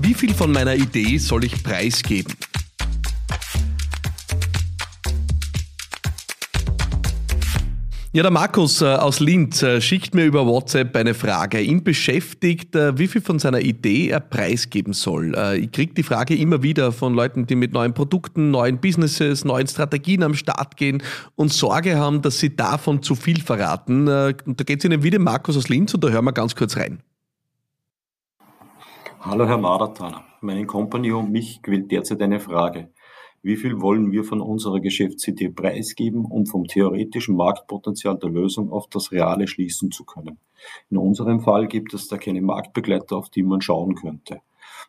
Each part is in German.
Wie viel von meiner Idee soll ich preisgeben? Ja, der Markus äh, aus Linz äh, schickt mir über WhatsApp eine Frage. Ihn beschäftigt, äh, wie viel von seiner Idee er preisgeben soll. Ich kriege die Frage immer wieder von Leuten, die mit neuen Produkten, neuen Businesses, neuen Strategien am Start gehen und Sorge haben, dass sie davon zu viel verraten. Und da geht es Ihnen wieder Markus aus Linz und da hören wir ganz kurz rein. Hallo Herr Maratana, meine Company und mich quält derzeit eine Frage. Wie viel wollen wir von unserer Geschäftsidee preisgeben, um vom theoretischen Marktpotenzial der Lösung auf das Reale schließen zu können? In unserem Fall gibt es da keine Marktbegleiter, auf die man schauen könnte.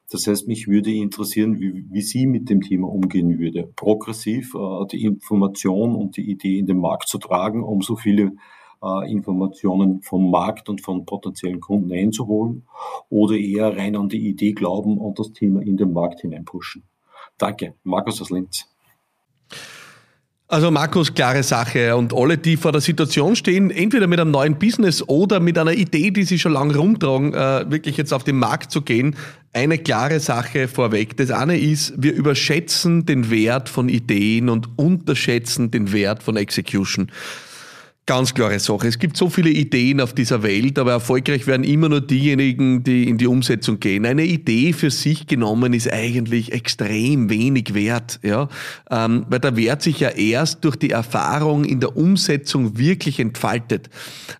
Das heißt, mich würde interessieren, wie, wie Sie mit dem Thema umgehen würde. Progressiv äh, die Information und die Idee in den Markt zu tragen, um so viele äh, Informationen vom Markt und von potenziellen Kunden einzuholen oder eher rein an die Idee glauben und das Thema in den Markt hineinpushen. Danke, Markus aus Linz. Also Markus, klare Sache. Und alle, die vor der Situation stehen, entweder mit einem neuen Business oder mit einer Idee, die sie schon lange rumtragen, äh, wirklich jetzt auf den Markt zu gehen, eine klare Sache vorweg. Das eine ist, wir überschätzen den Wert von Ideen und unterschätzen den Wert von Execution. Ganz klare Sache. Es gibt so viele Ideen auf dieser Welt, aber erfolgreich werden immer nur diejenigen, die in die Umsetzung gehen. Eine Idee für sich genommen ist eigentlich extrem wenig wert, ja, ähm, weil der Wert sich ja erst durch die Erfahrung in der Umsetzung wirklich entfaltet.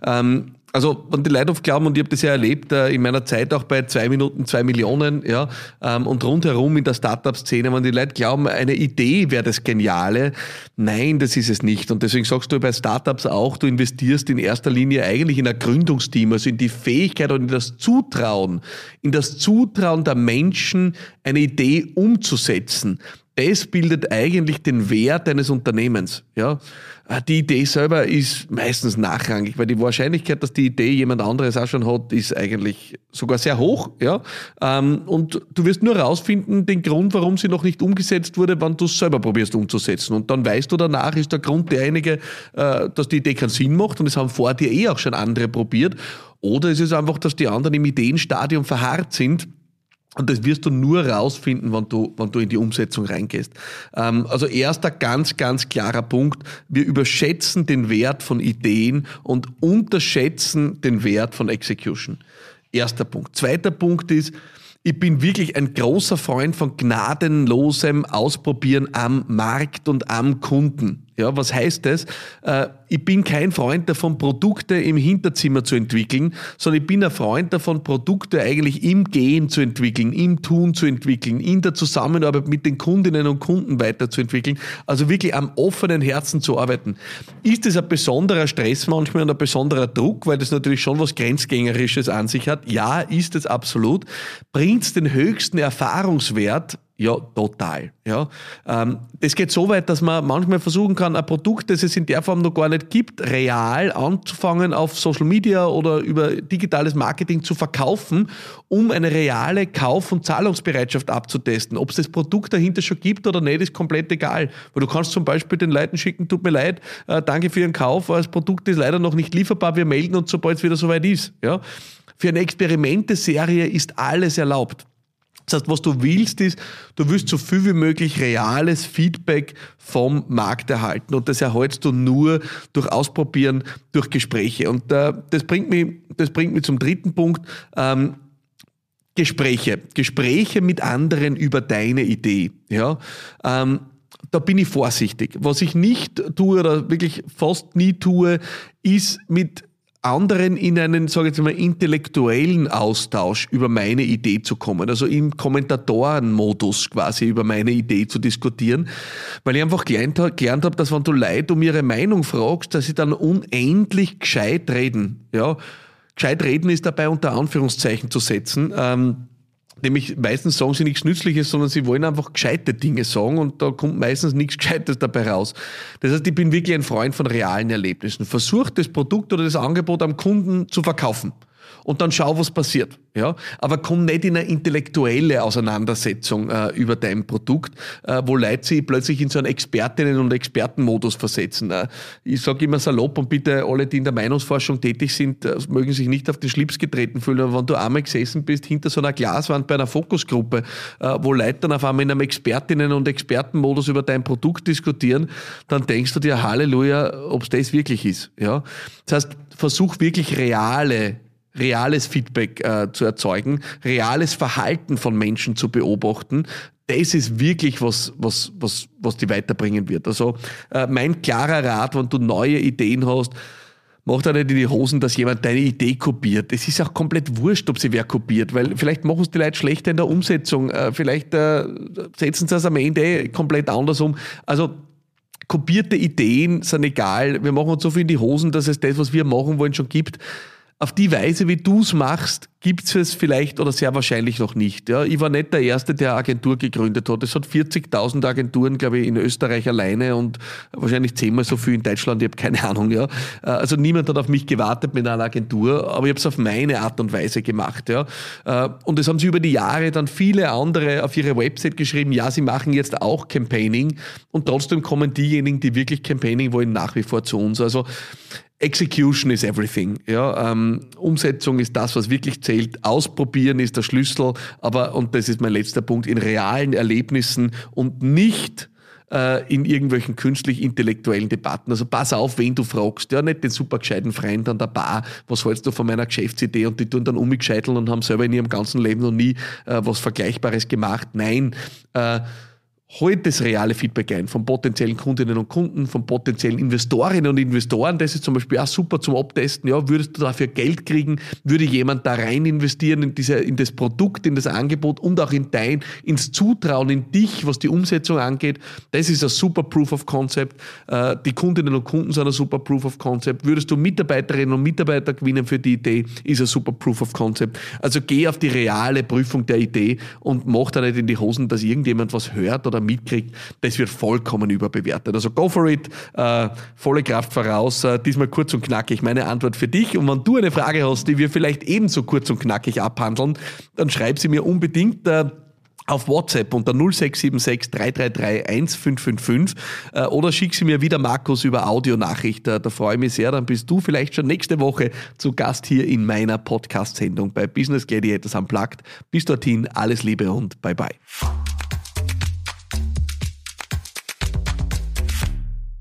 Ähm, also, wenn die Leute oft glauben, und ich habe das ja erlebt, äh, in meiner Zeit auch bei zwei Minuten, zwei Millionen, ja, ähm, und rundherum in der Startup-Szene, wenn die Leute glauben, eine Idee wäre das Geniale. Nein, das ist es nicht. Und deswegen sagst du bei Startups auch, du investierst in erster Linie eigentlich in ein Gründungsteam, also in die Fähigkeit und in das Zutrauen, in das Zutrauen der Menschen, eine Idee umzusetzen das bildet eigentlich den Wert eines Unternehmens. Ja? Ah, die Idee selber ist meistens nachrangig, weil die Wahrscheinlichkeit, dass die Idee jemand anderes auch schon hat, ist eigentlich sogar sehr hoch. Ja? Ähm, und du wirst nur herausfinden, den Grund, warum sie noch nicht umgesetzt wurde, wann du es selber probierst umzusetzen. Und dann weißt du danach, ist der Grund derjenige, äh, dass die Idee keinen Sinn macht und es haben vor dir eh auch schon andere probiert. Oder es ist einfach, dass die anderen im Ideenstadium verharrt sind und das wirst du nur rausfinden, wenn du, wenn du in die Umsetzung reingehst. Ähm, also erster ganz, ganz klarer Punkt. Wir überschätzen den Wert von Ideen und unterschätzen den Wert von Execution. Erster Punkt. Zweiter Punkt ist, ich bin wirklich ein großer Freund von gnadenlosem Ausprobieren am Markt und am Kunden. Ja, was heißt das? Äh, ich bin kein Freund davon, Produkte im Hinterzimmer zu entwickeln, sondern ich bin ein Freund davon, Produkte eigentlich im Gehen zu entwickeln, im Tun zu entwickeln, in der Zusammenarbeit mit den Kundinnen und Kunden weiterzuentwickeln. Also wirklich am offenen Herzen zu arbeiten. Ist das ein besonderer Stress manchmal und ein besonderer Druck, weil das natürlich schon was Grenzgängerisches an sich hat? Ja, ist es absolut. Bringt es den höchsten Erfahrungswert ja, total. Ja. Ähm, das geht so weit, dass man manchmal versuchen kann, ein Produkt, das es in der Form noch gar nicht gibt, real anzufangen auf Social Media oder über digitales Marketing zu verkaufen, um eine reale Kauf- und Zahlungsbereitschaft abzutesten. Ob es das Produkt dahinter schon gibt oder nicht, ist komplett egal. Weil du kannst zum Beispiel den Leuten schicken, tut mir leid, äh, danke für Ihren Kauf, das Produkt ist leider noch nicht lieferbar, wir melden uns, sobald es wieder soweit ist. Ja. Für eine Experimenteserie ist alles erlaubt. Das heißt, was du willst, ist, du willst so viel wie möglich reales Feedback vom Markt erhalten. Und das erhältst du nur durch Ausprobieren, durch Gespräche. Und äh, das, bringt mich, das bringt mich zum dritten Punkt. Ähm, Gespräche. Gespräche mit anderen über deine Idee. Ja? Ähm, da bin ich vorsichtig. Was ich nicht tue oder wirklich fast nie tue, ist mit anderen in einen, sage ich jetzt mal, intellektuellen Austausch über meine Idee zu kommen, also im Kommentatorenmodus quasi über meine Idee zu diskutieren, weil ich einfach gelernt, gelernt habe, dass wenn du Leute um ihre Meinung fragst, dass sie dann unendlich gescheit reden. Ja, gescheit reden ist dabei unter Anführungszeichen zu setzen. Ähm, Nämlich meistens sagen sie nichts Nützliches, sondern sie wollen einfach gescheite Dinge sagen und da kommt meistens nichts Gescheites dabei raus. Das heißt, ich bin wirklich ein Freund von realen Erlebnissen. Versucht das Produkt oder das Angebot am Kunden zu verkaufen. Und dann schau, was passiert. Ja? Aber komm nicht in eine intellektuelle Auseinandersetzung äh, über dein Produkt, äh, wo Leute sich plötzlich in so einen Expertinnen- und Expertenmodus versetzen. Äh, ich sage immer salopp und bitte alle, die in der Meinungsforschung tätig sind, äh, mögen sich nicht auf den Schlips getreten fühlen, aber wenn du einmal gesessen bist hinter so einer Glaswand bei einer Fokusgruppe, äh, wo Leute dann auf einmal in einem Expertinnen- und Expertenmodus über dein Produkt diskutieren, dann denkst du dir, Halleluja, ob es das wirklich ist. Ja? Das heißt, versuch wirklich reale reales Feedback äh, zu erzeugen, reales Verhalten von Menschen zu beobachten, das ist wirklich was, was, was, was die weiterbringen wird. Also äh, mein klarer Rat, wenn du neue Ideen hast, mach da nicht in die Hosen, dass jemand deine Idee kopiert. Es ist auch komplett wurscht, ob sie wer kopiert, weil vielleicht machen es die Leute schlechter in der Umsetzung, äh, vielleicht äh, setzen sie es am Ende komplett anders um. Also kopierte Ideen sind egal. Wir machen uns so viel in die Hosen, dass es das, was wir machen wollen, schon gibt auf die Weise, wie du es machst, gibt es vielleicht oder sehr wahrscheinlich noch nicht. Ja, ich war nicht der Erste, der Agentur gegründet hat. Es hat 40.000 Agenturen, glaube ich, in Österreich alleine und wahrscheinlich zehnmal so viel in Deutschland. Ich habe keine Ahnung. Ja. Äh, also niemand hat auf mich gewartet mit einer Agentur, aber ich habe es auf meine Art und Weise gemacht. Ja. Äh, und das haben sie über die Jahre dann viele andere auf ihre Website geschrieben. Ja, sie machen jetzt auch Campaigning und trotzdem kommen diejenigen, die wirklich Campaigning wollen, nach wie vor zu uns. Also Execution is everything. Ja, ähm, Umsetzung ist das, was wirklich zählt. Ausprobieren ist der Schlüssel. Aber, und das ist mein letzter Punkt, in realen Erlebnissen und nicht äh, in irgendwelchen künstlich-intellektuellen Debatten. Also pass auf, wen du fragst. Ja, nicht den super gescheiten Freund an der Bar, was hältst du von meiner Geschäftsidee und die tun dann umgescheiteln und haben selber in ihrem ganzen Leben noch nie äh, was Vergleichbares gemacht. Nein, äh, holt das reale Feedback ein von potenziellen Kundinnen und Kunden, von potenziellen Investorinnen und Investoren. Das ist zum Beispiel auch super zum Abtesten. Ja, würdest du dafür Geld kriegen? Würde jemand da rein investieren in, diese, in das Produkt, in das Angebot und auch in dein, ins Zutrauen in dich, was die Umsetzung angeht? Das ist ein super Proof of Concept. Äh, die Kundinnen und Kunden sind ein super Proof of Concept. Würdest du Mitarbeiterinnen und Mitarbeiter gewinnen für die Idee, ist ein super Proof of Concept. Also geh auf die reale Prüfung der Idee und mach da nicht in die Hosen, dass irgendjemand was hört oder mitkriegt, das wird vollkommen überbewertet. Also go for it, äh, volle Kraft voraus. Äh, diesmal kurz und knackig meine Antwort für dich. Und wenn du eine Frage hast, die wir vielleicht ebenso kurz und knackig abhandeln, dann schreib sie mir unbedingt. Äh, auf WhatsApp unter 0676 333 1555 äh, oder schick sie mir wieder Markus über Audionachricht. Da, da freue ich mich sehr. Dann bist du vielleicht schon nächste Woche zu Gast hier in meiner Podcast-Sendung bei Business Gladiators Unplugged. Bis dorthin alles Liebe und bye bye.